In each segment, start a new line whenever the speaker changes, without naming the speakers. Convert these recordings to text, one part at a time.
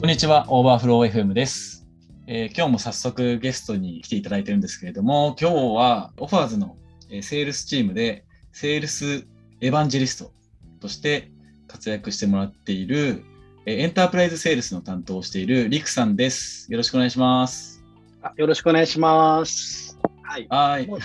こんにちは、 overflow FM です、えー今日も早速ゲストに来ていただいてるんですけれども、今日はオファーズのえーセールスチームで、セールスエヴァンジェリストとして活躍してもらっている、えーエンタープライズセールスの担当をしているリクさんです。よろしくお願いします。
あよろしくお願いします。はい。
はい。
もう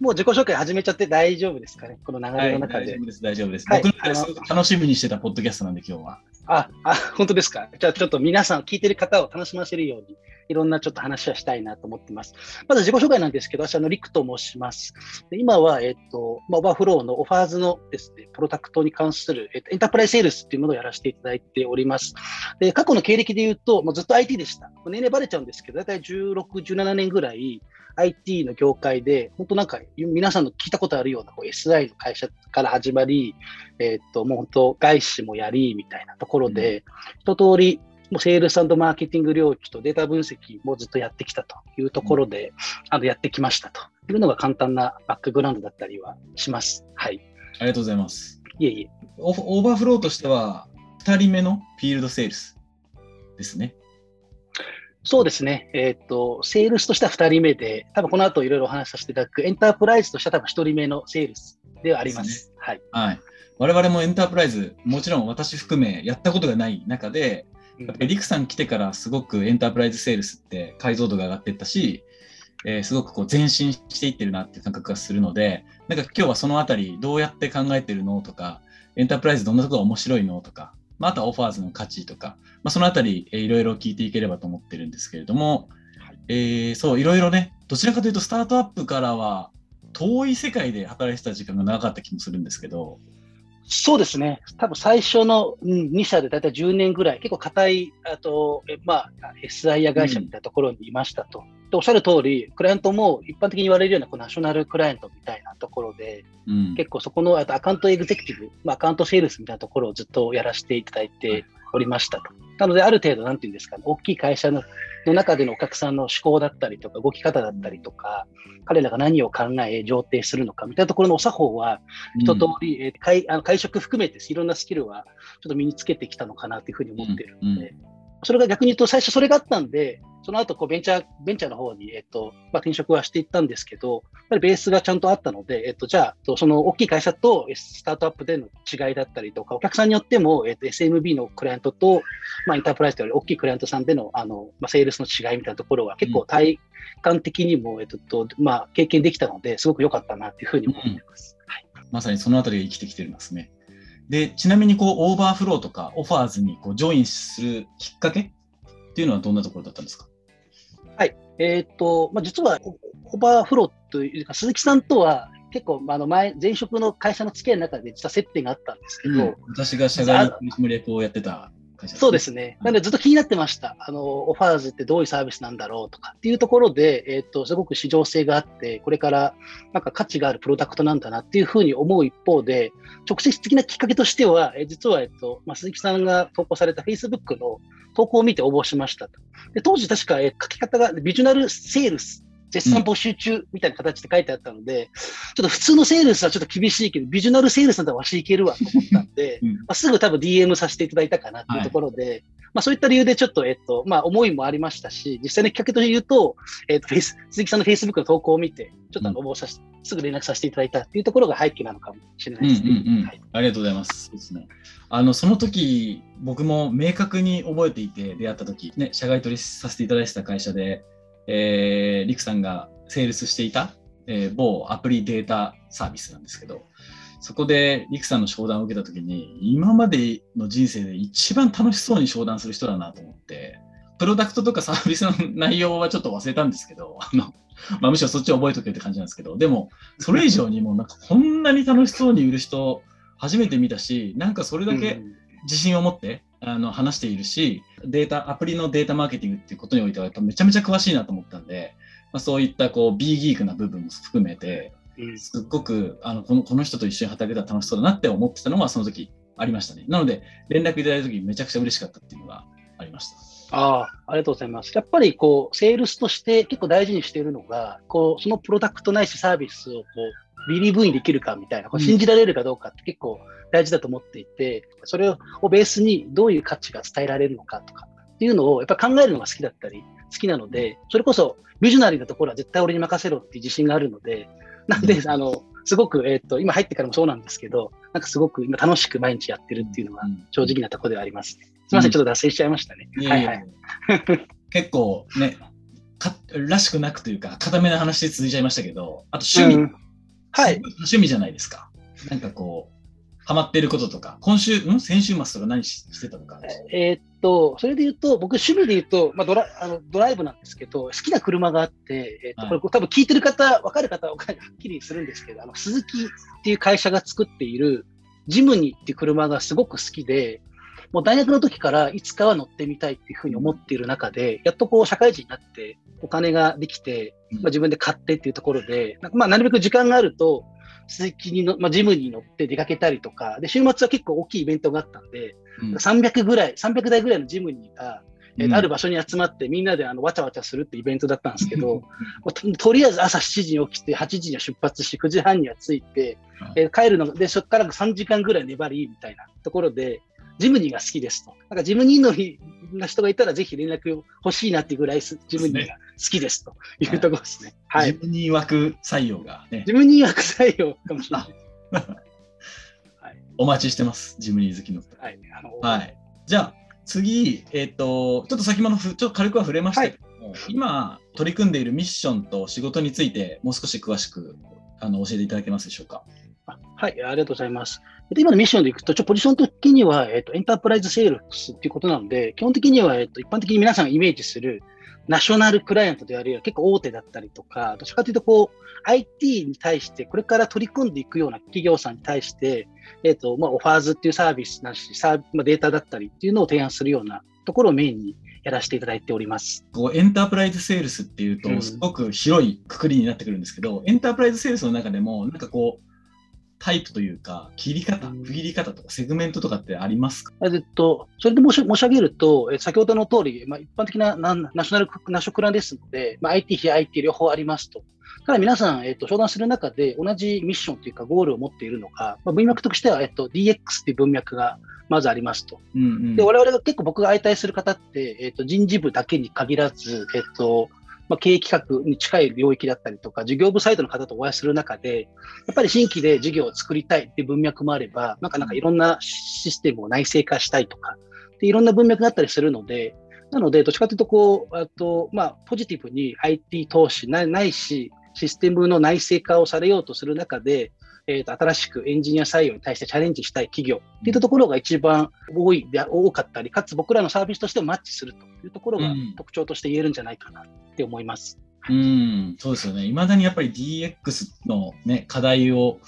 もう自己紹介始めちゃって大丈夫ですかね？この流
はい、
れの中で。
大丈夫です、大丈夫です。
はい
僕の中ですごく楽しみにしてたポッドキャストなんで、今日は。
あ、あ、本当ですか？じゃあちょっと皆さん、聞いてる方を楽しませるように、いろんなちょっと話はしたいなと思ってます。まず自己紹介なんですけど、私、あの、リクと申します。で今は、えっと、まあ overflow のオファーズのですね、プロダクトに関する、えっと、エンタープライズセールスっていうものをやらせていただいております。で、過去の経歴で言うと、もうずっと IT でした。年齢バレちゃうんですけど、だいたい16、17年ぐらい、IT の業界で、本当なんか、皆さんの聞いたことあるようなこう SI の会社から始まり、えっと、もう本当、外資もやり、みたいなところで、一通り、もうセールスマーケティング領域とデータ分析もずっとやってきたというところで、あのやってきましたというのが簡単なバックグラウンドだったりはします。はい。
ありがとうございます。
いえいえ。
overflow としては、2人目のフィールドセールスですね。
そうですね。えっ、と、セールスとしては2人目で、多分この後いろいろお話しさせていただく、エンタープライズとしては多分1人目のセールスではありま。
です
はい。
はい。我々もエンタープライズ、もちろん私含めやったことがない中で、
うん
やっぱりリクさん来てからすごくエンタープライズセールスって解像度が上がっていったし、えーすごくこう前進していってるなっていう感覚がするので、なんか今日はそのあたりどうやって考えてるのとか、エンタープライズどんなところが面白いのとか、まあ、あとはオファーズの価値とか、まあ、そのあたり、えーいろいろ聞いていければと思ってるんですけれども、えーそう、いろいろね、どちらかというとスタートアップからは遠い世界で働いてた時間が長かった気もするんですけど、
そうですね。多分最初のうん2社でだいたい10年ぐらい、結構硬い、あと、えまあ、SI や会社みたいなところにいましたと。でおっしゃる通り、クライアントも一般的に言われるようなこうナショナルクライアントみたいなところで、
うん、
結構そこのあとアカウントエグゼクティブ、まあ、アカウントセールスみたいなところをずっとやらせていただいておりましたと。なので、ある程度、なんていうんですかね、大きい会社のの中でのお客さんの思考だったりとか、動き方だったりとか、彼らが何を考え、上呈するのかみたいなところのお作法は、一通り、えー会あの会食含めていろんなスキルはちょっと身につけてきたのかなというふうに思ってるので、それが逆に言うと、最初それがあったんで、その後こうベンチャーベンチャーの方に、えっとまあ、転職はしていったんですけど、やっぱりベースがちゃんとあったので、えっと、じゃあ、とその大きい会社とえスタートアップでの違いだったりとか、お客さんによっても、えっと、SMB のクライアントと、まあ、エンタープライズというより大きいクライアントさんでのあの、まあ、セールスの違いみたいなところは結構体感的にも、えっととまあ、経験できたので、すごく良かったなというふうに思ってます。はい
まさにそのあたりが生きてきてるんですね。で、ちなみにこう overflow とか Offers にこうジョインするきっかけっていうのはどんなところだったんですか？
えっ、と、まあ、実は、オーバーフローというか、鈴木さんとは結構、まあ、あの前、前職の会社の付き合いの中で実は接点があったんですけど、
私が社外取締役をやってた会社
そうですね。なのでずっと気になってました。あの、オファーズってどういうサービスなんだろうとかっていうところで、えっ、と、すごく市場性があって、これからなんか価値があるプロダクトなんだなっていうふうに思う一方で、直接的なきっかけとしては、えー実は、えっ、と、まあ、鈴木さんが投稿された Facebook の投稿を見て応募しましたと。で、当時確か、えー書き方がビジュナルセールス。絶賛募集中みたいな形で書いてあったので、ちょっと普通のセールスはちょっと厳しいけど、ビジュナルセールスならわしいけるわと思ったんで、
うん
まあ、すぐ多分 DM させていただいたかなっていうところで、まあ、そういった理由でちょっと、えっと、まあ、思いもありましたし、実際のきっかけというと、えっと、フェイス、鈴木さんの Facebook の投稿を見て、ちょっとあの応募させ、すぐ連絡させていただいたっていうところが背景なのかもしれな
うんうん
いですね。
うん
はい
ありがとうございます。そうですね。あの、その時、僕も明確に覚えていて、出会った時、ね、社外取りさせていただいてた会社で、えー、リクさんがセールスしていた、えー某アプリデータサービスなんですけど、そこでリクさんの商談を受けた時に、今までの人生で一番楽しそうに商談する人だなと思って、プロダクトとかサービスの内容はちょっと忘れたんですけど、あの、まあ、むしろそっちを覚えとけって感じなんですけど、でも、それ以上にもうなんかこんなに楽しそうに売る人初めて見たし、なんかそれだけ
うん。
自信を持ってあの話しているし、データ、アプリのデータマーケティングっていうことにおいてはやっぱめちゃめちゃ詳しいなと思ったんで、まあ、そういったこう B ギークな部分も含めて、
うん
すっごくあのこのこの人と一緒に働けたら楽しそうだなって思ってたのがその時ありましたね。なので、連絡いただいた時めちゃくちゃ嬉しかったっていうのがありました。
ああ、ありがとうございます。やっぱりこう、セールスとして結構大事にしているのが、こう、そのプロダクトないしサービスをこう、ビリーブインできるかみたいな、信じられるかどうかって結構大事だと思っていて、それをベースにどういう価値が伝えられるのかとか、っていうのをやっぱ考えるのが好きだったり、好きなので、それこそビジョナリーなところは絶対俺に任せろっていう自信があるので、なんで、あの、すごく、えっ、と、今入ってからもそうなんですけど、なんかすごく今楽しく毎日やってるっていうのが正直なところではあります、ね。すみません、ちょっと脱線しちゃいましたね。はいはい。
結構ね、からしくなくというか、固めな話で続いちゃいましたけど、あと趣味、うん、はい。趣味じゃないですか。なんかこう、ハマってることとか、今週、ん？先週末とか何してたのか。
えー、っと、それで言うと、僕、趣味で言うと、まあドラあの、ドライブなんですけど、好きな車があって、えー、っと、はい、これ多分聞いてる方、分かる方ははっきりするんですけど、あの鈴木っていう会社が作っているジムニーっていう車がすごく好きで、もう大学の時からいつかは乗ってみたいっていうふうに思っている中で、やっとこう社会人になってお金ができて、まあ、自分で買ってっていうところで、まあ、なるべく時間があると、鈴木にの、まあ、ジムに乗って出かけたりとか、で、週末は結構大きいイベントがあったんで、うん、300ぐらい、300台ぐらいのジムニーが、えー、ある場所に集まってみんなであのわちゃわちゃするってイベントだったんですけど、ととりあえず朝7時に起きて、8時には出発して、9時半には着いて、えー、帰るので、そこから3時間ぐらい粘りみたいなところで、ジムニーが好きですと。なんかジムニーのな人がいたら、ぜひ連絡欲しいなっていうぐらい、ジムニーが好きですというところですね。
はい。ジムニー枠採用がね。
ジムニー枠採用かもしれない。
はい、お待ちしてます、ジムニー好きの。はい。あのはい、じゃあ、次、えっ、ー、と、ちょっと先ほどちょっと軽くは触れましたけども、はい、今、取り組んでいるミッションと仕事について、もう少し詳しくあの教えていただけますでしょうか？
はい、ありがとうございます。今のミッションでいくと、ちょポジション的には、えっと、エンタープライズセールスっていうことなので、基本的には、えっと、一般的に皆さんがイメージするナショナルクライアントであるいは結構大手だったりとか、どちらかというと、こう、IT に対してこれから取り組んでいくような企業さんに対して、えっと、まあ、オファーズっていうサービスなし、サーまあ、データだったりっていうのを提案するようなところをメインにやらせていただいております。
こうエンタープライズセールスっていうと、すごく広いくくりになってくるんですけど、うん、エンタープライズセールスの中でも、なんかこう、タイプというか、切り方、区切り方とか、セグメントとかってありますか、
えっと、それで申し申し上げると、え先ほどの通り、まあ、一般的なナナショナルナショクラですので、まあ、IT 非 IT 両方ありますと。ただ皆さん、えっと、商談する中で同じミッションというかゴールを持っているのが、まあ、文脈としては、えっと、DX っていう文脈がまずありますと。うんうん、で我々が結構僕が相対する方って、えっと、人事部だけに限らず、えっと、まあ、経営企画に近い領域だったりとか、事業部サイドの方とお会いする中で、やっぱり新規で事業を作りたいっていう文脈もあれば、なんかなんかいろんなシステムを内製化したいとか、でいろんな文脈があったりするので、なので、どっちかというと、こう、あと、まあ、ポジティブに IT 投資ないし、システムの内製化をされようとする中で、えーと、新しくエンジニア採用に対してチャレンジしたい企業っていったところが一番多いで多かったり、かつ僕らのサービスとしてマッチするというところが特徴として言えるんじゃないかなって思います。
うん、そうですよね。いまだにやっぱり DX の、ね、課題を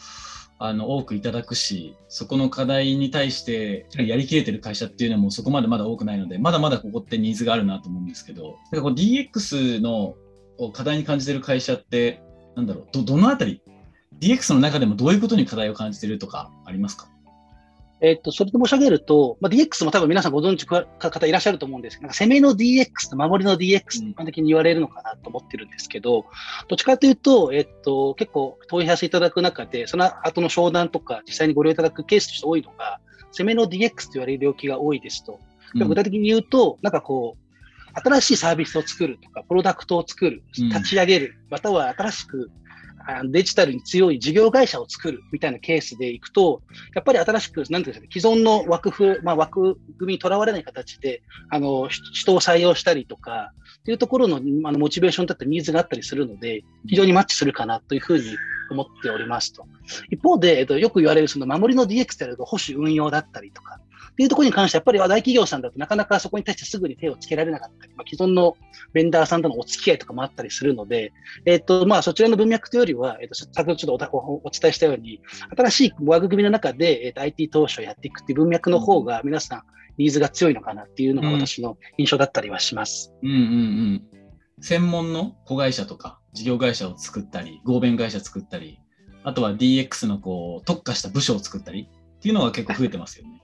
あの多くいただくし、そこの課題に対してやりきれてる会社っていうのもそこまでまだ多くないので、まだまだここってニーズがあるなと思うんですけど、なんかこう DX の課題に感じてる会社って、なんだろう、どどのあたり DX の中でもどういうことに課題を感じているとかありますか？
えっと、それで申し上げると、まあ、DX も多分皆さんご存知の方いらっしゃると思うんです。けど、なんか攻めの DX と守りの DX 一般的に言われるのかなと思ってるんですけど、どっちかというと、えっと、結構問い合わせいただく中で、その後の商談とか実際にご利用いただくケースとして多いのが、攻めの DX と言われる領域が多いですと。具体的に言うと、なんかこう、新しいサービスを作るとか、プロダクトを作る、立ち上げる、または新しくデジタルに強い事業会社を作るみたいなケースでいくと、やっぱり新しく、なんていうんですか、既存の枠ふ、まあ、枠組みにとらわれない形で、あの、人を採用したりとか、っていうところのあのモチベーションだったりニーズがあったりするので、非常にマッチするかなというふうに思っておりますと。一方で、えっと、よく言われるその守りの DX であると保守運用だったりとか、っていうところに関してやっぱり大企業さんだとなかなかそこに対してすぐに手をつけられなかったり、まあ、既存のベンダーさんとのお付き合いとかもあったりするので、えっ、と、まあ、そちらの文脈というよりは、えっ、と、先ほどちょっとおお伝えしたように、新しい枠組みの中で、えっ、と、IT 投資をやっていくっていう文脈の方が皆さん、ニーズが強いのかなっていうのが私の印象だったりはします。
うん、うん、うんうん専門の子会社とか事業会社を作ったり、合弁会社作ったり、あとは DX のこう特化した部署を作ったりっていうのが結構増えてますよね。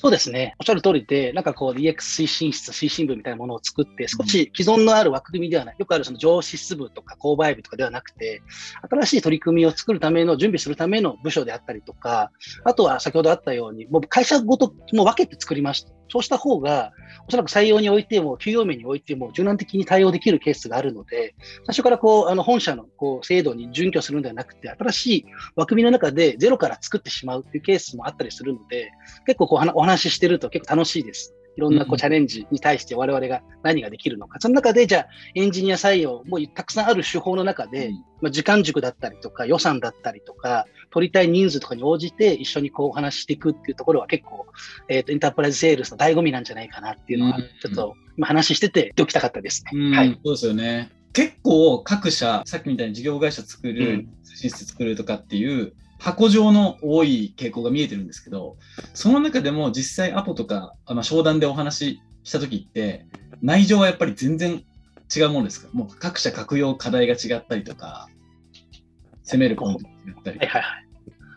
そうですね。おっしゃる通りで、なんかこう DX 推進室、推進部みたいなものを作って、少し既存のある枠組みではない、よくあるその上司室部とか購買部とかではなくて、新しい取り組みを作るための、準備するための部署であったりとか、あとは先ほどあったように、もう会社ごともう分けて作りました。そうした方が、おそらく採用においても、給与面においても、柔軟的に対応できるケースがあるので、最初からこう、あの本社のこう制度に準拠するのではなくて、新しい枠組みの中でゼロから作ってしまうっていうケースもあったりするので、結構こうお話ししてると結構楽しいです。いろんなこうチャレンジに対して我々が何ができるのか。その中で、じゃあ、エンジニア採用、もうたくさんある手法の中で、まあ、時間軸だったりとか、予算だったりとか、取りたい人数とかに応じて一緒にこうお話ししていくっていうところは結構、えっ、ー、と、エンタープライズセールスの醍醐味なんじゃないかなっていうのは、ちょっと今話してて、言っておきたかったですね。
はい。そうですよね。結構各社、さっきみたいに事業会社作る、通信室作るとかっていう箱状の多い傾向が見えてるんですけど、その中でも実際アポとか、まあ、商談でお話した時って、内情はやっぱり全然違うものですか？もう各社各用課題が違ったりとか、攻めるポイントが違ったり。はいはいはい。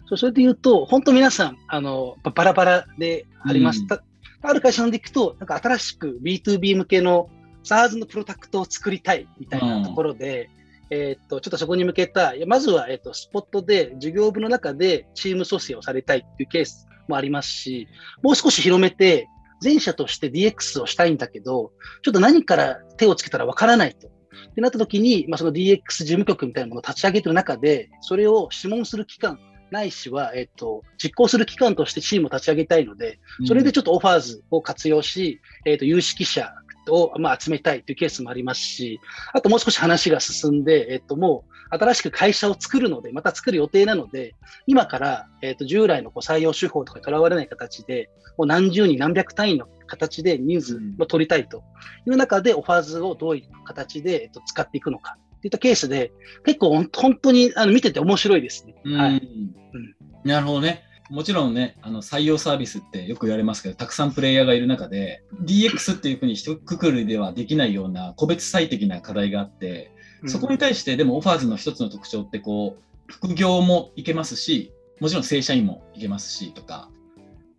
そうそれで言うと、本当皆さん、あの、バラバラでありました。うん、ある会社のでいくと、なんか新しく B2B 向けの SARS のプロダクトを作りたいみたいなところで、うん、えっと、ちょっとそこに向けた、まずは、えっと、スポットで、事業部の中でチーム組成をされたいっていうケースもありますし、もう少し広めて、前者として DX をしたいんだけど、ちょっと何から手をつけたらわからないと。ってなった時に、まあ、その DX 事務局みたいなものを立ち上げてる中で、それを諮問する機関、ないしは、えっと、実行する機関としてチームを立ち上げたいので、それでちょっとオファーズを活用し、えっと、有識者を、まあ、集めたいというケースもありますし、あともう少し話が進んで、えっと、もう新しく会社を作るので、また作る予定なので、今から、えっと、従来のこう採用手法とかにとらわれない形で、もう何十人、何百単位の形で人数を取りたいという中で、オファーズをどういう形で、えっと、使っていくのかといったケースで、結構本当にあの見てて面白いですね。はい、
うん、なるほどね。もちろんね、あの採用サービスってよく言われますけど、たくさんプレイヤーがいる中で、DX っていうふうに一括りではできないような個別最適な課題があって、そこに対してでもオファーズの一つの特徴ってこう、副業もいけますし、もちろん正社員もいけますしとか、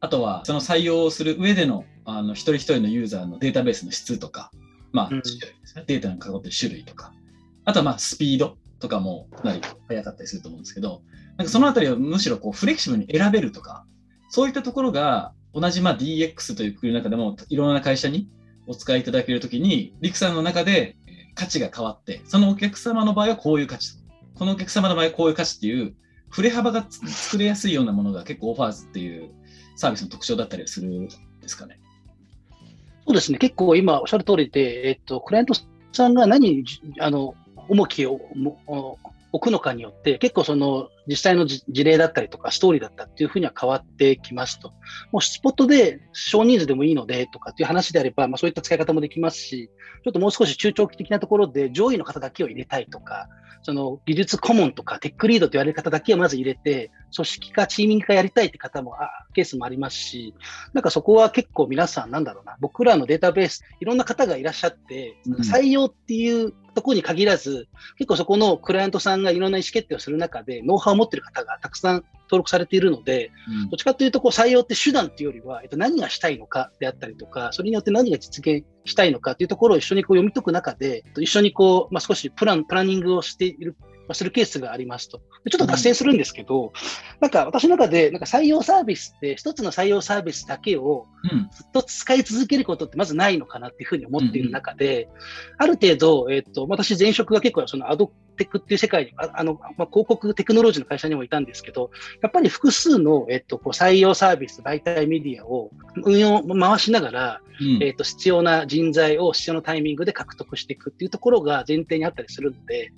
あとはその採用する上でのあの一人一人のユーザーのデータベースの質とか、まあ、データに関わってる種類とか、あとはまあスピードとかもかなり早かったりすると思うんですけど、なんかそのあたりをむしろこうフレキシブルに選べるとか、そういったところが同じまあ DX という国の中でもいろんな会社にお使いいただけるときに、リクさんの中で価値が変わって、そのお客様の場合はこういう価値、このお客様の場合はこういう価値っていう、振れ幅が作れやすいようなものが結構オファーズっていうサービスの特徴だったりするんですかね。
そうですね、結構今おっしゃる通りで、えっと、クライアントさんが何あの重きを置くのかによって、結構その実際の事例だったりとか、ストーリーだったっていうふうには変わってきますと。もうスポットで少人数でもいいのでとかっていう話であれば、まあ、そういった使い方もできますし、ちょっともう少し中長期的なところで上位の方だけを入れたいとか、その技術顧問とかテックリードと言われる方だけをまず入れて、組織化、チーミング化やりたいって方も、あケースもありますし、なんかそこは結構皆さん、なんだろうな、僕らのデータベース、いろんな方がいらっしゃって、採用っていうところに限らず、結構そこのクライアントさんがいろんな意思決定をする中で、ノウハウを持っている方がたくさん登録されているので、うん、どっちかというとこう採用って手段っていうよりは、えっと、何がしたいのかであったりとか、それによって何が実現したいのかというところを一緒にこう読み解く中で、一緒にこう、まあ、少しプラン、プランニングをしているするケースがありますと。ちょっと脱線するんですけど、うん、なんか私の中で、なんか採用サービスって、一つの採用サービスだけをずっと使い続けることってまずないのかなっていうふうに思っている中で、ある程度、えっ、と、私前職が結構そのアドテックっていう世界に、ああの、まあ、広告テクノロジーの会社にもいたんですけど、やっぱり複数の、えっと、こう採用サービス、媒体メディアを運用、回しながら、うん、えっと、必要な人材を必要なタイミングで獲得していくっていうところが前提にあったりするので、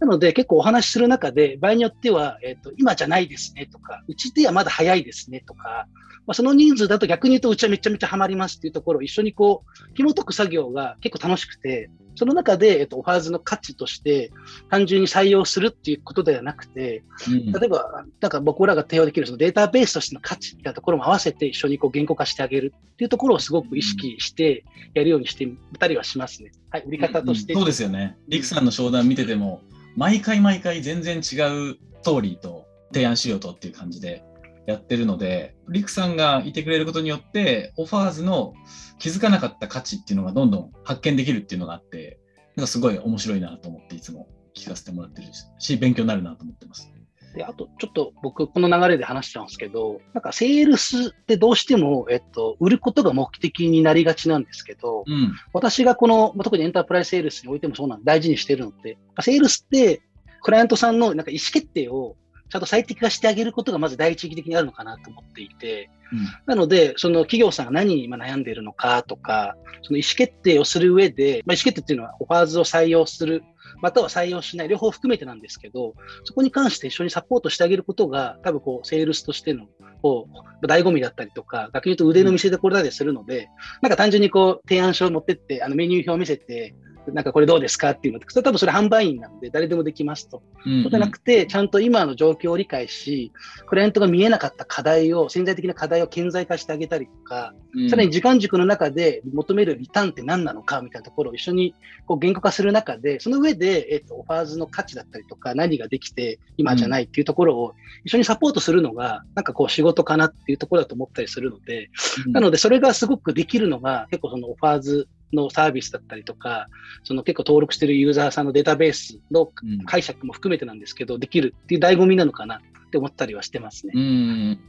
なので結構お話しする中で、場合によっては、えっと、今じゃないですねとか、うちではまだ早いですねとか、まあ、その人数だと逆に言うとうちはめちゃめちゃハマりますっていうところを一緒にこう、紐解く作業が結構楽しくて、その中で、えっと、オファーズの価値として、単純に採用するっていうことではなくて、うん、例えば、なんか僕らが対応できるそのデータベースとしての価値みたいなところも合わせて一緒にこう言語化してあげるっていうところをすごく意識してやるようにしてみたりはしますね。はい、売り方として。
うんうん、そうですよね。リクさんの商談見てても、毎回毎回全然違うストーリーと提案しようとっていう感じでやってるので、リクさんがいてくれることによって、オファーズの気づかなかった価値っていうのがどんどん発見できるっていうのがあって、なんかすごい面白いなと思っていつも聞かせてもらってるし、勉強になるなと思ってます。
で、あと、ちょっと僕、この流れで話しちゃうんですけど、なんか、セールスってどうしても、えっと、売ることが目的になりがちなんですけど、うん、私がこの、特にエンタープライズセールスにおいてもそうなん大事にしてるのって、セールスって、クライアントさんのなんか意思決定をちゃんと最適化してあげることがまず第一義的にあるのかなと思っていて、うん、なので、その企業さんが何に今悩んでいるのかとか、その意思決定をする上で、まあ、意思決定っていうのはオファーズを採用するまたは採用しない、両方含めてなんですけど、そこに関して一緒にサポートしてあげることが、多分こう、セールスとしての、こう、醍醐味だったりとか、逆に言うと腕の見せ所だりするので、なんか単純にこう、提案書を持ってって、あのメニュー表を見せて、なんかこれどうですかっていうのって、多分それ販売員なんで誰でもできますと。うんうん、そうじゃなくて、ちゃんと今の状況を理解し、クライアントが見えなかった課題を、潜在的な課題を顕在化してあげたりとか、うん、さらに時間軸の中で求めるリターンって何なのかみたいなところを一緒にこう言語化する中で、その上で、えっと、オファーズの価値だったりとか、何ができて今じゃないっていうところを一緒にサポートするのが、なんかこう仕事かなっていうところだと思ったりするので、うん、なのでそれがすごくできるのが、結構そのオファーズのサービスだったりとか、その結構登録してるユーザーさんのデータベースの解釈も含めてなんですけど、うん、できるっていう醍醐味なのかなって思ったりはしてますね。
うん。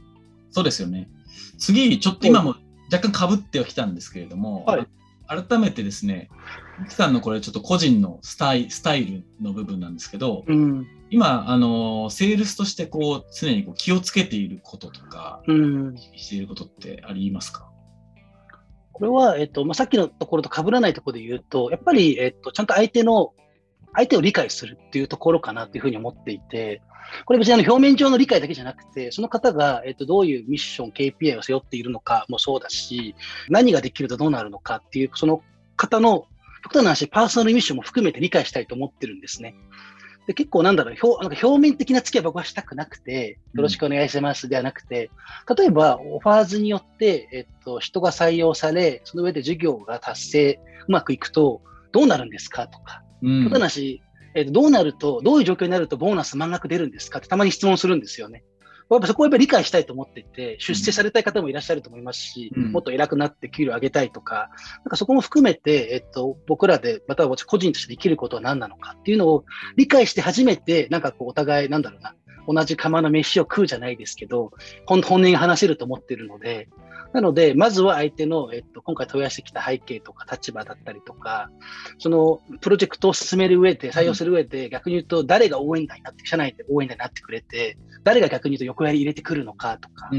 そうですよね。次、ちょっと今も若干かぶってはきたんですけれども、はい、改めてですね、木さんのこれちょっと個人のスタイスタイルの部分なんですけど、うん、今、あの、セールスとしてこう常にこう気をつけていることとか、うん、していることってありますか？
これは、えっとまあ、さっきのところと被らないところで言うと、やっぱり、えっと、ちゃんと相手の、相手を理解するっていうところかなというふうに思っていて、これ別にあの表面上の理解だけじゃなくて、その方が、えっと、どういうミッション、KPI を背負っているのかもそうだし、何ができるとどうなるのかっていう、その方の、極端な話、パーソナルミッションも含めて理解したいと思ってるんですね。で結構なんだろう表、なんか表面的な付き合い僕はしたくなくて、よろしくお願いしますではなくて、例えばオファーズによって、えっと、人が採用され、その上で授業が達成、うまくいくと、どうなるんですかとか、うん、ただし、えっと、どうなると、どういう状況になるとボーナス満額出るんですかってたまに質問するんですよね。やっぱそこをやっぱり理解したいと思っていて、出世されたい方もいらっしゃると思いますし、うん、もっと偉くなって給料上げたいとか、なんかそこも含めて、えっと、僕らで、または個人としてできることは何なのかっていうのを理解して初めて、なんかこう、お互い、なんだろうな、同じ釜の飯を食うじゃないですけど、本音が話せると思ってるので、なので、まずは相手の、えっと、今回問い合わせてきた背景とか立場だったりとか、そのプロジェクトを進める上で、採用する上で、逆に言うと、誰が応援団になって、社内で応援団になってくれて、誰が逆に言うと横やり入れてくるのかとか、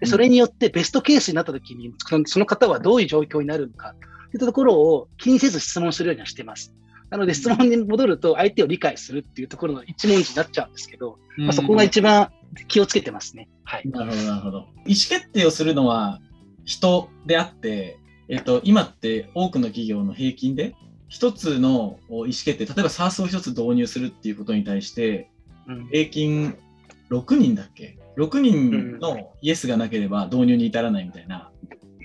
でそれによってベストケースになった時に、その方はどういう状況になるのか、といったところを気にせず質問するようにはしてます。なので質問に戻ると相手を理解するっていうところの一文字になっちゃうんですけど、まあ、そこが一番気をつけてますね。はい。
なるほど、なるほど。意思決定をするのは人であって、えっと、今って多くの企業の平均で、一つの意思決定、例えば SARS を一つ導入するっていうことに対して、平均6人だっけ ?6 人のイエスがなければ導入に至らないみたいな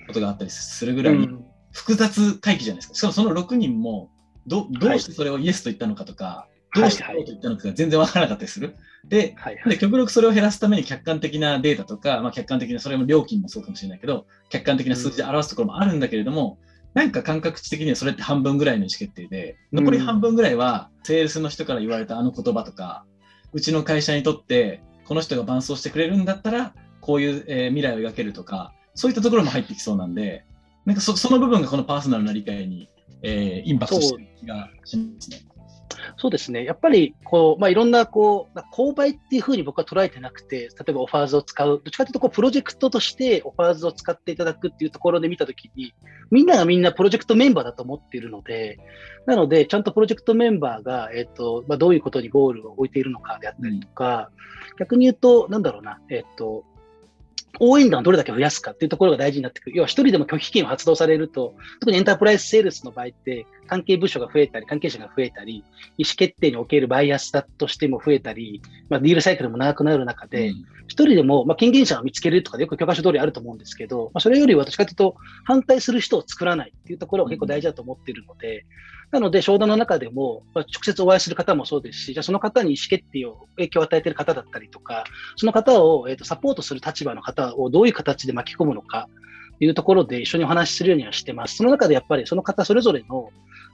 ことがあったりするぐらい複雑回帰じゃないですか。しかもその6人もどどうしてそれをイエスと言ったのかとか、どうしてこうと言ったのかが全然わからなかったりする？で、はいはい、で極力それを減らすために客観的なデータとか、まあ、客観的な、それも料金もそうかもしれないけど、客観的な数字で表すところもあるんだけれども、うん、なんか感覚値的にはそれって半分ぐらいの意思決定で、残り半分ぐらいは、セールスの人から言われたあの言葉とか、うちの会社にとって、この人が伴走してくれるんだったら、こういう、えー、未来を描けるとか、そういったところも入ってきそうなんで、なんかそその部分がこのパーソナルな理解に、えー、インパクトしてる気がしますね。
そうですね。やっぱり、こう、まあ、いろんな、こう、購買っていうふうに僕は捉えてなくて、例えばオファーズを使う、どっちかというと、こう、プロジェクトとしてオファーズを使っていただくっていうところで見たときに、みんながみんなプロジェクトメンバーだと思っているので、なので、ちゃんとプロジェクトメンバーが、えっ、と、まあ、どういうことにゴールを置いているのかであったりとか、うん、逆に言うと、なんだろうな、えっ、と、応援団をどれだけ増やすかっていうところが大事になってくる。要は一人でも拒否権を発動されると、特にエンタープライズセールスの場合って、関係部署が増えたり、関係者が増えたり、意思決定におけるバイアスだとしても増えたり、まあ、ディールサイクルも長くなる中で、一、うん、人でも、まあ、権限者を見つけるとかでよく教科書通りあると思うんですけど、まあ、それより私かというと、反対する人を作らないっていうところが結構大事だと思っているので、なので、商談の中でも、ま、直接お会いする方もそうですし、じゃその方に意思決定を影響を与えている方だったりとか、その方を、えーと、サポートする立場の方をどういう形で巻き込むのかというところで一緒にお話しするようにはしてます。その中でやっぱりその方それぞれの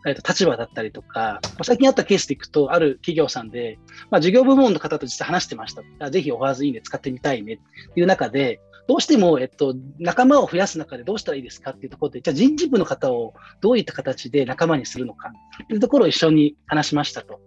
えー、と立場だったりとか、まあ、最近あったケースでいくと、ある企業さんで、まあ、事業部門の方と実際話してました。ぜひオファーズいいね使ってみたいねっていう中で、どうしても、えっと、仲間を増やす中でどうしたらいいですかっていうところで、じゃあ人事部の方をどういった形で仲間にするのかっていうところを一緒に話しましたと。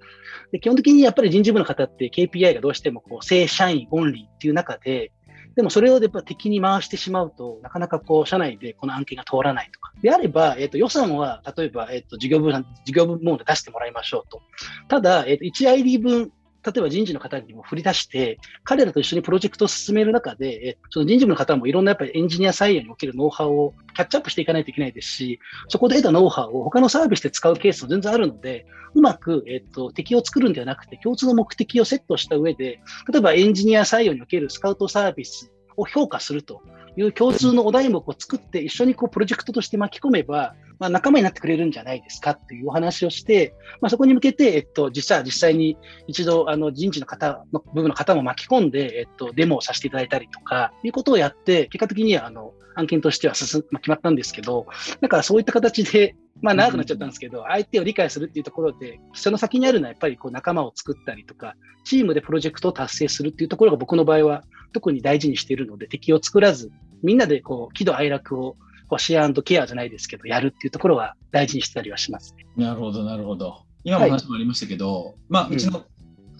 で基本的にやっぱり人事部の方って KPI がどうしてもこう正社員オンリーっていう中で、でもそれをやっぱ敵に回してしまうと、なかなかこう、社内でこの案件が通らないとか。であれば、えっ、と、予算は、例えば、えっ、と、事業部、事業部門で出してもらいましょうと。ただ、えっ、と、1 ID 分例えば人事の方にも振り出して、彼らと一緒にプロジェクトを進める中で、その人事部の方もいろんなやっぱりエンジニア採用におけるノウハウをキャッチアップしていかないといけないですし、そこで得たノウハウを他のサービスで使うケースも全然あるので、うまく、えっと、敵を作るんではなくて、共通の目的をセットした上で、例えばエンジニア採用におけるスカウトサービスを評価するという共通のお題目を作って一緒にこうプロジェクトとして巻き込めば、まあ、仲間になってくれるんじゃないですかっていうお話をして、まあ、そこに向けて、えっと、実は実際に一度あの人事の方の部分の方も巻き込んで、えっと、デモをさせていただいたりとか、いうことをやって、結果的にはあの案件としては進、まあ、決まったんですけど、だからそういった形で、まあ長くなっちゃったんですけど、相手を理解するっていうところで、その先にあるのはやっぱりこう仲間を作ったりとか、チームでプロジェクトを達成するっていうところが僕の場合は特に大事にしているので、敵を作らず、みんなでこう喜怒哀楽をこうシェアケアじゃないですけど、やるっていうところは大事にしてたりはします、ね、
なるほど、なるほど。今も話もありましたけど、はい、まあ、うちの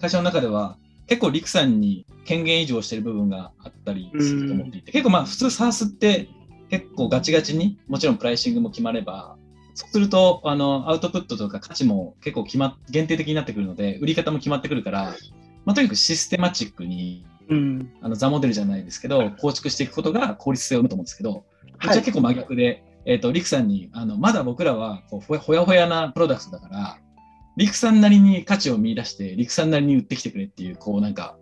会社の中では、うん、結構、陸さんに権限移譲してる部分があったりすると思っていて、結構まあ、普通 SARS って結構ガチガチに、もちろんプライシングも決まれば、そうすると、あの、アウトプットとか価値も結構決まっ、限定的になってくるので、売り方も決まってくるから、まあ、とにかくシステマチックにうん、あのザモデルじゃないですけど、構築していくことが効率性を生むと思うんですけど、こちら結構真逆で、えっ、ー、と、リクさんに、あの、まだ僕らはこうほやほやなプロダクトだから、リクさんなりに価値を見出して、リクさんなりに売ってきてくれっていう、こうなんか、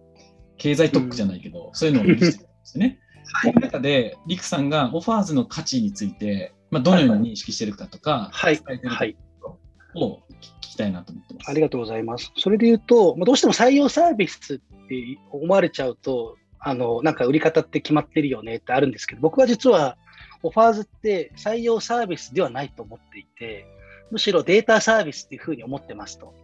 経済特区じゃないけど、うん、そういうのを見せてるんですよね。はい、この中で、リクさんがオファーズの価値について、まあ、どのように認識してるかとか、
はい、伝えてるか
を聞きたいなと思ってます。
ありがとうございます。それで言うと、どうしても採用サービスっって思われちゃうと、あの、なんか売り方って決まってるよねってあるんですけど、僕は実はオファーズって採用サービスではないと思っていて、むしろデータサービスっていうふうに思ってますと。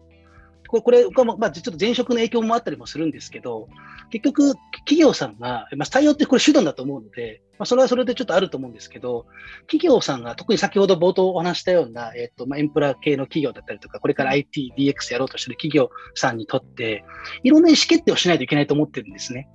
これ、これまあ、ちょっと前職の影響もあったりもするんですけど、結局、企業さんが、まあ、採用ってこれ手段だと思うので、まあ、それはそれでちょっとあると思うんですけど、企業さんが、特に先ほど冒頭お話したような、えっ、と、まあ、エンプラ系の企業だったりとか、これから IT、DX やろうとしてる企業さんにとって、いろんな意思決定をしないといけないと思ってるんですね。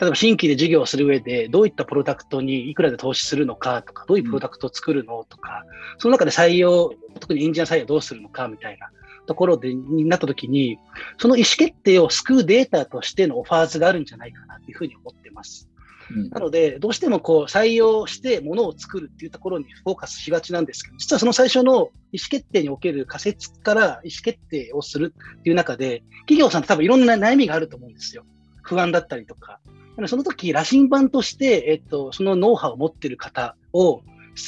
例えば新規で事業をする上で、どういったプロダクトにいくらで投資するのかとか、どういうプロダクトを作るのとか、その中で採用、特にエンジニア採用どうするのかみたいなところでになったときに、その意思決定を救うデータとしてのオファーズがあるんじゃないかなというふうに思ってます。うん、なので、どうしてもこう採用してものを作るっていうところにフォーカスしがちなんですけど、実はその最初の意思決定における仮説から意思決定をするっていう中で、企業さんって多分いろんな悩みがあると思うんですよ。不安だったりとか、その時、羅針盤として、えっと、そのノウハウを持っている方を、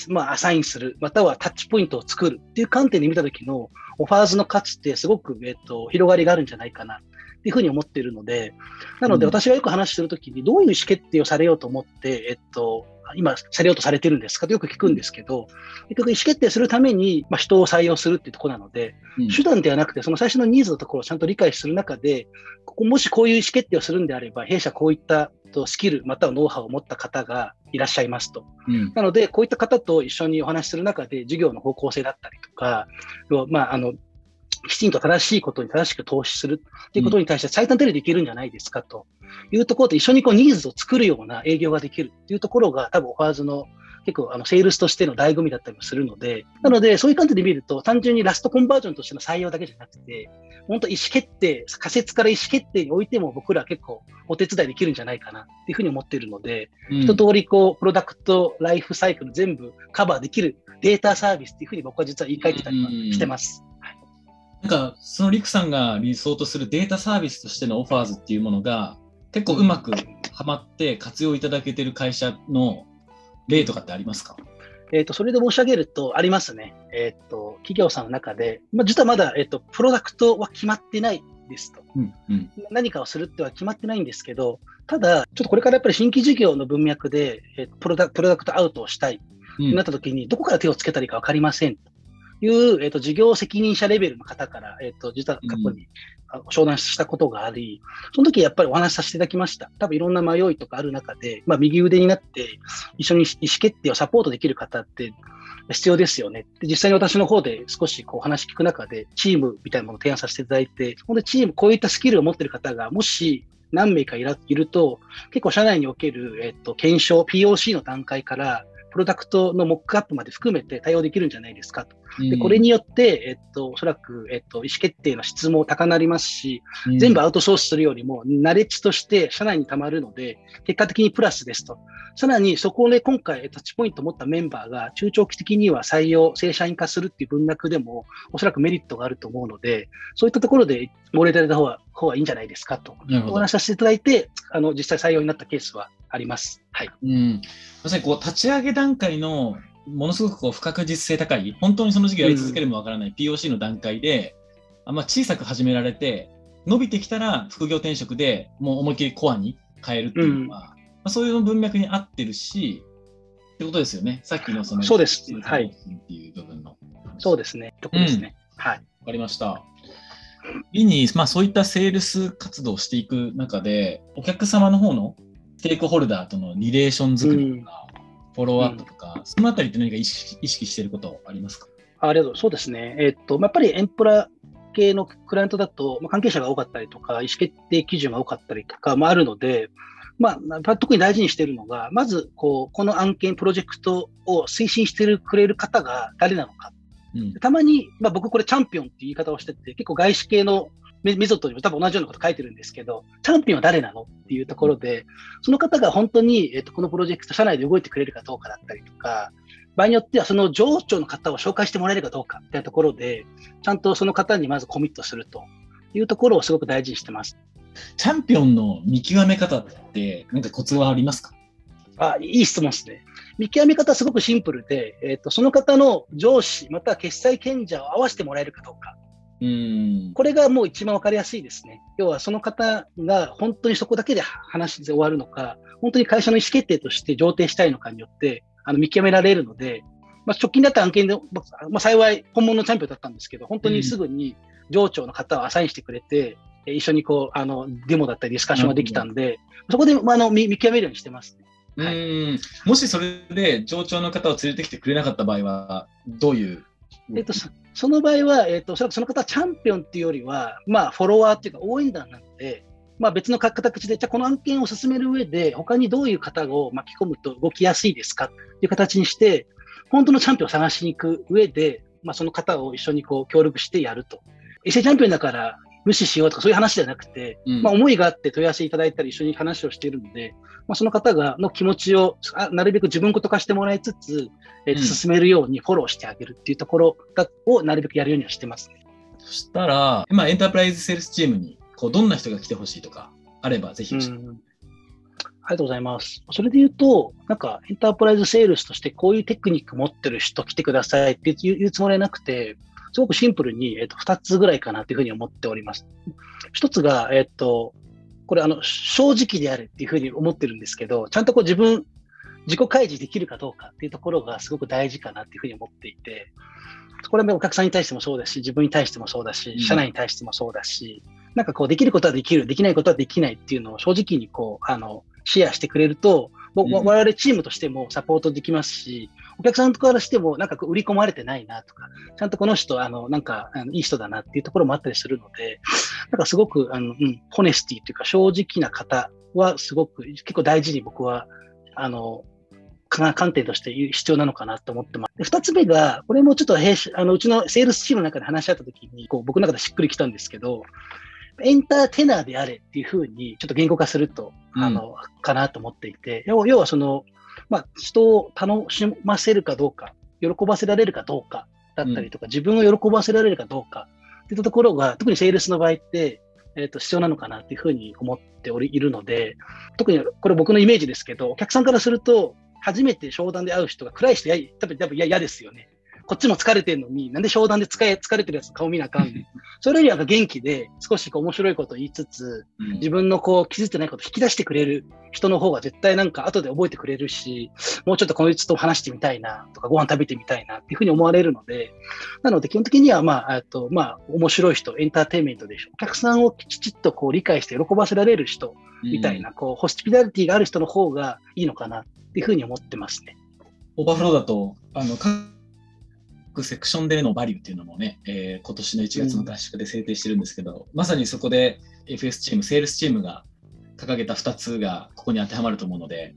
まあ、アサインする、またはタッチポイントを作るっていう観点で見た時のオファーズの価値ってすごく、えっと、広がりがあるんじゃないかなっていうふうに思っているので、なので私がよく話するときにどういう意思決定をされようと思って、えっと、今されようとされてるんですか？とよく聞くんですけど、結局意思決定するために、まあ、人を採用するっていうところなので、うん、手段ではなくて、その最初のニーズのところをちゃんと理解する中で、ここもしこういう意思決定をするんであれば、弊社こういったスキル、またはノウハウを持った方がいらっしゃいますと。うん、なので、こういった方と一緒にお話しする中で、事業の方向性だったりとか、まあ、あのきちんと正しいことに正しく投資する。っていうことに対して最短手でできるんじゃないですかと。いうところで一緒にこうニーズを作るような営業ができるっていうところが多分オファーズの結構あのセールスとしての醍醐味だったりもするので、なのでそういう観点で見ると単純にラストコンバージョンとしての採用だけじゃなくて、本当意思決定、仮説から意思決定においても僕らは結構お手伝いできるんじゃないかなっていうふうに思っているので、うん、一通りこうプロダクトライフサイクル全部カバーできるデータサービスっていうふうに僕は実は言い換えてたりはしてます。
なんか、そのリクさんが理想とするデータサービスとしてのオファーズっていうものが、結構うまくはまって活用いただけてる会社の例とかってありますか？
えと、それで申し上げると、ありますね。えっ、ー、と、企業さんの中で、まあ、実はまだ、えっ、ー、と、プロダクトは決まってないですと、うんうん。何かをするっては決まってないんですけど、ただ、ちょっとこれからやっぱり新規事業の文脈で、えー、プロダプロダクトアウトをしたい、うん、なった時に、どこから手をつけたらいいか分かりませんという、えっ、と、事業責任者レベルの方から、えっ、と、実は過去に、商談したことがあり、その時やっぱりお話しさせていただきました。多分いろんな迷いとかある中で、まあ、右腕になって一緒に意思決定をサポートできる方って必要ですよね。で実際に私の方で少しこう話聞く中で、チームみたいなものを提案させていただいて、ほんでチーム、こういったスキルを持っている方が、もし何名かいると、結構社内における、えっと、検証、POC の段階から、プロダクトのモックアップまで含めて対応できるんじゃないですかと。でこれによって、えっと、おそらく、えっと、意思決定の質も高なりますし、全部アウトソースするよりも、ナレッジとして社内にたまるので、結果的にプラスですと。さらに、そこで今回タッチポイントを持ったメンバーが中長期的には採用、正社員化するっていう文脈でも、おそらくメリットがあると思うので、そういったところでご例いただいた方が方がいいんじゃないですかと、お話しさせていただいて、あの実際採用になったケースはあります。はい。
うん。まさにこう、立ち上げ段階のものすごくこう不確実性高い、本当にその時期やり続けるもわからない POC の段階で、あまあ、小さく始められて、伸びてきたら副業転職でもう思いっきりコアに変えるっていうのは、うん、まあ、そういう文脈に合ってるし、ってことですよね。さっきのその、
そうです。はい。
っていう部分の。
そうですね。とこですね。うん、はい。
わかりました。次に、まあ、そういったセールス活動をしていく中で、お客様の方のステークホルダーとのリレーション作りとか、フォローアップとか、うん、そのあたりって何か意識意識していることありますか？
ありがとう。そうですね。えー、っと、やっぱりエンプラ系のクライアントだと、まあ、関係者が多かったりとか、意思決定基準が多かったりとかもあるので、まあ、特に大事にしているのが、まずこう、この案件、プロジェクトを推進してくれる方が誰なのか。うん、たまに、まあ、僕これチャンピオンって言い方をしてて、結構外資系のメソッドにも多分同じようなこと書いてるんですけど、チャンピオンは誰なのっていうところで、その方が本当に、えっと、このプロジェクト、社内で動いてくれるかどうかだったりとか、場合によってはその上長の方を紹介してもらえるかどうかっていうところで、ちゃんとその方にまずコミットするというところをすごく大事にしてます。
チャンピオンの見極め方って、何かコツはありますか？
あいい質問ですね。見極め方はすごくシンプルで、えーと、その方の上司、または決済権者を合わせてもらえるかどうか。うん。これがもう一番分かりやすいですね。要はその方が本当にそこだけで話で終わるのか、本当に会社の意思決定として上呈したいのかによってあの見極められるので、まあ、直近だった案件で、まあ、幸い本物のチャンピオンだったんですけど、本当にすぐに上長の方をアサインしてくれて、うん、一緒にこうあのデモだったりディスカッションができたんで、そこで、まあ、あの見極めるようにしてます、
ね、はい、うんもしそれで上長の方を連れてきてくれなかった場合は、どういう
えっと、その場合は、えっと、その方はチャンピオンっていうよりは、まあ、フォロワーっていうか応援団なので、まあ、別の形で、じゃこの案件を進める上で、他にどういう方を巻き込むと動きやすいですかという形にして、本当のチャンピオンを探しに行く上で、まあ、その方を一緒にこう協力してやると。エセチャンピオンだから無視しようとかそういう話じゃなくて、うん、まあ、思いがあって問い合わせいただいたり一緒に話をしているので、まあ、その方がの気持ちをなるべく自分ごと化してもらいつつ、えー、進めるようにフォローしてあげるっていうところをなるべくやるようにはしてます、ね、
そしたら、まあ、エンタープライズセールスチームにこうどんな人が来てほしいとかあればぜひ、うん、あり
がとうございます。それで言うと、なんかエンタープライズセールスとしてこういうテクニック持ってる人来てくださいっていうつもりはなくて、すごくシンプルに、えっと、2つぐらいかなというふうに思っております。1つが、えっと、これあの正直であるっていうふうに思ってるんですけど、ちゃんとこう自分、自己開示できるかどうかっていうところがすごく大事かなっていうふうに思っていて、これはお客さんに対してもそうだし、自分に対してもそうだし、社内に対してもそうだし、うん、なんかこう、できることはできる、できないことはできないっていうのを正直にこう、あの、シェアしてくれると、我々チームとしてもサポートできますし、お客さんからしても、なんか売り込まれてないなとか、ちゃんとこの人、あの、なんか、あのいい人だなっていうところもあったりするので、なんかすごく、あの、うん、ホネスティというか正直な方はすごく、結構大事に僕は、あの、観点として必要なのかなと思ってます。二つ目が、これもちょっとあのうちのセールスチームの中で話し合ったときに、こう僕の中でしっくりきたんですけど、エンターテナーであれっていうふうにちょっと言語化すると、うん、あの、かなと思っていて、要はその、まあ、人を楽しませるかどうか、喜ばせられるかどうかだったりとか、うん、自分を喜ばせられるかどうかっていったところが、特にセールスの場合って、えー、と必要なのかなっていうふうに思っておりいるので、特にこれ僕のイメージですけど、お客さんからすると、初めて商談で会う人が暗い人や、多分嫌ですよね。こっちも疲れてるのに、なんで商談で疲れ疲れてるやつ顔見なあかんねん。それよりなんか元気で、少しこう面白いことを言いつつ、
うん
自分のこう気づいてないことを引き出してくれる人の方が絶対なんか後で覚えてくれるし、もうちょっとこいつと話してみたいなとか、ご飯食べてみたいなっていうふうに思われるので、なので基本的にはまあ、えっと、まあ、面白い人、エンターテインメントでしょ。お客さんをきちっとこう理解して喜ばせられる人みたいな、こう、ホスピタリティがある人の方がいいのかなっていうふうに思ってますね。
overflow だと、あの、各セクションでのバリューっていうのもね、えー今年の1月の合宿で制定してるんですけど、まさにそこで FS チーム、セールスチームが掲げた2つがここに当てはまると思うので、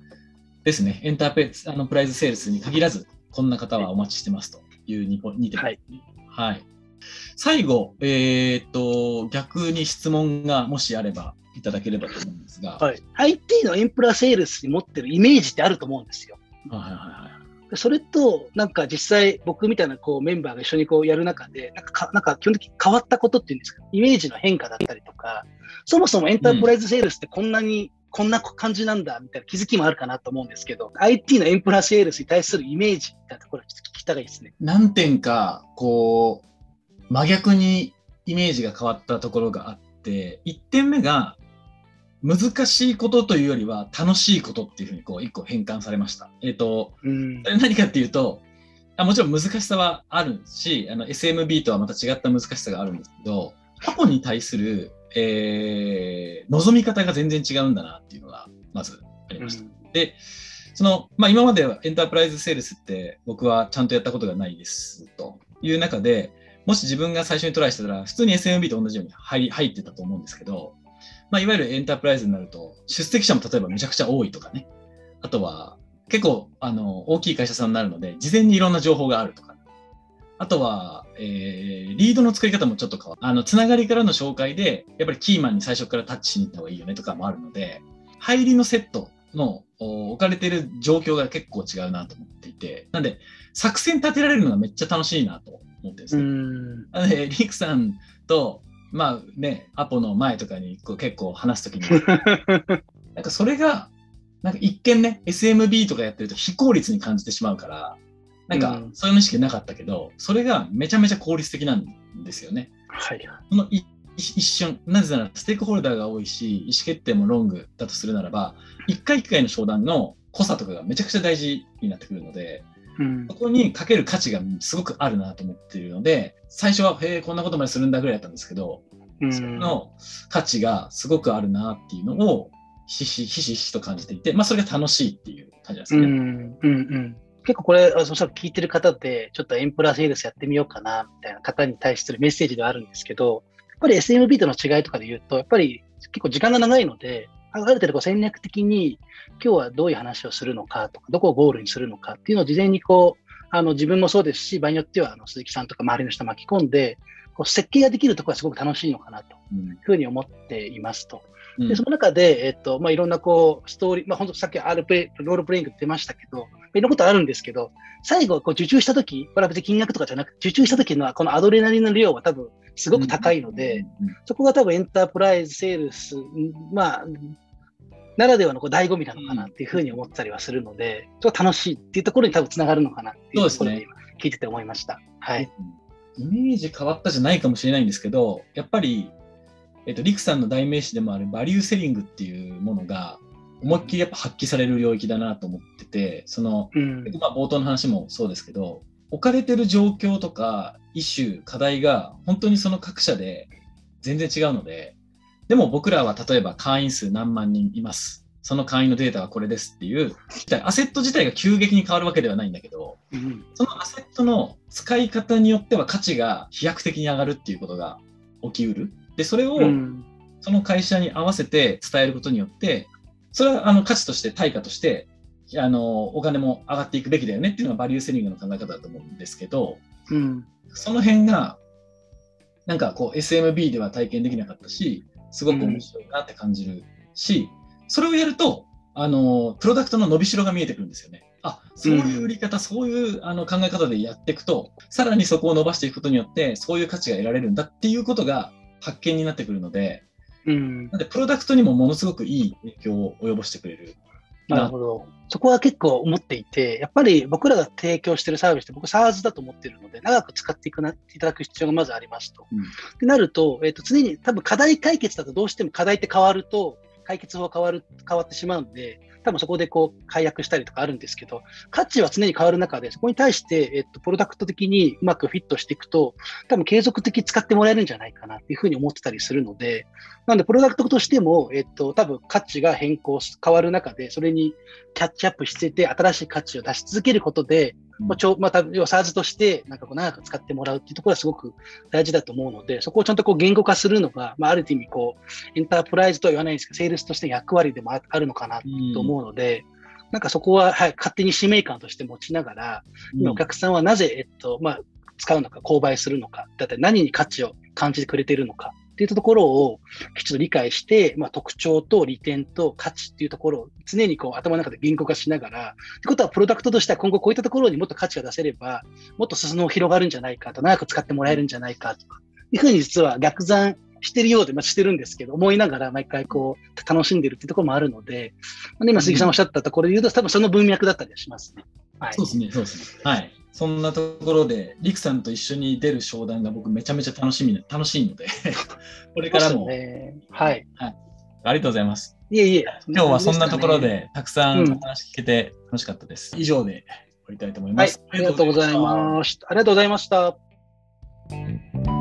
ですね、エンターペあのプライズセールスに限らず、こんな方はお待ちしてますという 2, ポ2点
はい。
はい。最後、えーっと、逆に質問がもしあればいただければと思うんですが、
はい。IT のインプラセールスに持ってるイメージってあると思うんですよ。
はいはいはい
それと、なんか実際僕みたいなこうメンバーが一緒にこうやる中で、なんかかなんか基本的に変わったことっていうんですか、イメージの変化だったりとか、そもそもエンタープライズセールスってこんなに、こんな感じなんだみたいな気づきもあるかなと思うんですけど、IT のエンプラセールスに対するイメージみたいなところちょっと聞きたいですね。
何点かこう真逆にイメージが変わったところがあって1点目が難しいことというよりは楽しいことっていうふうにこう1個変換されました。えっ、と
うん
何かっていうとあもちろん難しさはあるしあの SMB とはまた違った難しさがあるんですけど過去に対する、えー望み方が全然違うんだなっていうのがまずありました。で、その、まあ、今まではエンタープライズセールスって僕はちゃんとやったことがないですという中で、もし自分が最初にトライしてたら、普通に SMB と同じように入り入ってたと思うんですけど、まあ、いわゆるエンタープライズになると、出席者も例えばめちゃくちゃ多いとかね、あとは結構あの大きい会社さんになるので、事前にいろんな情報があるとか、あとは、えーリードの作り方もちょっと変わる。あの、つながりからの紹介で、やっぱりキーマンに最初からタッチしに行った方がいいよねとかもあるので、入りのセットのお置かれている状況が結構違うなと思っていて、なんで、作戦立てられるのがめっちゃ楽しいなと思ってるんです
う
ね。ので、リクさんと、まあね、アポの前とかにこう結構話すときに、なんかそれが、なんか一見ね、SMB とかやってると非効率に感じてしまうから、なんか
うん
そういう意識なかったけど、それがめちゃめちゃ効率的なんですよね。
はい。
そのい一瞬、なぜならステークホルダーが多いし、意思決定もロングだとするならば、一回一回の商談の濃さとかがめちゃくちゃ大事になってくるので、
うん。
そこにかける価値がすごくあるなと思っているので、最初は、へえ、こんなことまでするんだぐらいだったんですけど、
うん。
その価値がすごくあるなっていうのを、ひしひしひしと感じていて、まあ、それが楽しいっていう感じですね。
うん。うん。うん。結構これ、あそしたら聞いてる方で、ちょっとエンプラセールスやってみようかな、みたいな方に対するメッセージではあるんですけど、やっぱり SMB との違いとかで言うと、やっぱり結構時間が長いので、ある程度こう戦略的に今日はどういう話をするのかとか、どこをゴールにするのかっていうのを事前にこう、あの自分もそうですし、場合によってはあの鈴木さんとか周りの人巻き込んで、こう設計ができるところはすごく楽しいのかなと
うん。
いうふうに思っていますと。
うん。
で、その中で、えっと、まあ、いろんなこう、ストーリー、まあ、本当さっき R プレイ、ロールプレイング出ましたけど、いろんなことあるんですけど、最後、こう、受注したとき、これは別に金額とかじゃなくて、受注したときのこのアドレナリンの量は多分、すごく高いので、、
うん
そこが多分エンタープライズセールス、んまあ、ならではのこう醍醐味なのかなっていうふうに思ったりはするので、ちょっと楽しいっていうところに多分つながるのかなっていうところで今聞いてて思いました。はい。
イメージ変わったじゃないかもしれないんですけど、やっぱり、えっと、リクさんの代名詞でもあるバリューセリングっていうものが、思いっきりやっぱ発揮される領域だなと思ってて、その、
うん。
まあ、冒頭の話もそうですけど、置かれてる状況とか、イシュー、課題が本当にその各社で全然違うので、でも僕らは例えば会員数何万人います。その会員のデータはこれですっていう、アセット自体が急激に変わるわけではないんだけど、
うん
そのアセットの使い方によっては価値が飛躍的に上がるっていうことが起きうる。で、それを
うん
その会社に合わせて伝えることによって、それはあの価値として、対価として、あのお金も上がっていくべきだよねっていうのがバリューセリングの考え方だと思うんですけど、
うん
その辺が、なんかこう SMB では体験できなかったし、すごく面白いなって感じるし、それをやると、あの、プロダクトの伸びしろが見えてくるんですよね。あ、そういう売り方、そういうあの考え方でやっていくと、さらにそこを伸ばしていくことによって、そういう価値が得られるんだっていうことが発見になってくるので、
うん
なんでプロダクトにもものすごくいい影響を及ぼしてくれる
なるほど。そこは結構思っていて、やっぱり僕らが提供しているサービスって僕 SARS だと思っているので、長く使っていくな、いただく必要がまずありますと。
うん
ってなると、えっ、と、常に多分課題解決だとどうしても課題って変わると、解決法が変わる、変わってしまうんで、多分そこでこう解約したりとかあるんですけど、価値は常に変わる中で、そこに対して、えっと、プロダクト的にうまくフィットしていくと、多分継続的に使ってもらえるんじゃないかなっていうふうに思ってたりするので、なので、プロダクトとしても、えっと、多分価値が変更、変わる中で、それにキャッチアップしてて、新しい価値を出し続けることで、まあ、ちょまた、要は SARS として、なんかこう長く使ってもらうっていうところはすごく大事だと思うので、そこをちゃんとこう言語化するのが、まあ、ある意味こう、エンタープライズとは言わないんですけど、セールスとしての役割でもああるのかなと思うので、なんかそこは、はい、勝手に使命感として持ちながら、今お客さんはなぜ、えっと、まあ、使うのか、購買するのか、だって何に価値を感じてくれているのかっていったところをきちっと理解して、まあ、特徴と利点と価値っていうところを常にこう頭の中で言語化しながら、ってことはプロダクトとしては今後こういったところにもっと価値が出せれば、もっと裾野を広がるんじゃないかと、長く使ってもらえるんじゃないかとか、いうふうに実は逆算してるようで、まあ、してるんですけど、思いながら毎回こう楽しんでるっていうところもあるので、まあね今杉さんおっしゃったところで言うと、多分その文脈だったりはしますね。はい。
そうですね、そうですね。はい。そんなところで、リクさんと一緒に出る商談が僕めちゃめちゃ楽しみな、楽しいので、これからも、
ね、はい。
ありがとうございます。
いえいえ。
今日はそんなところ
で
で、たくさんお話聞けて楽しかったです。以上で終わりたいと思い
すね。はい
ます。。
ありがとうございます。ありがとうございました。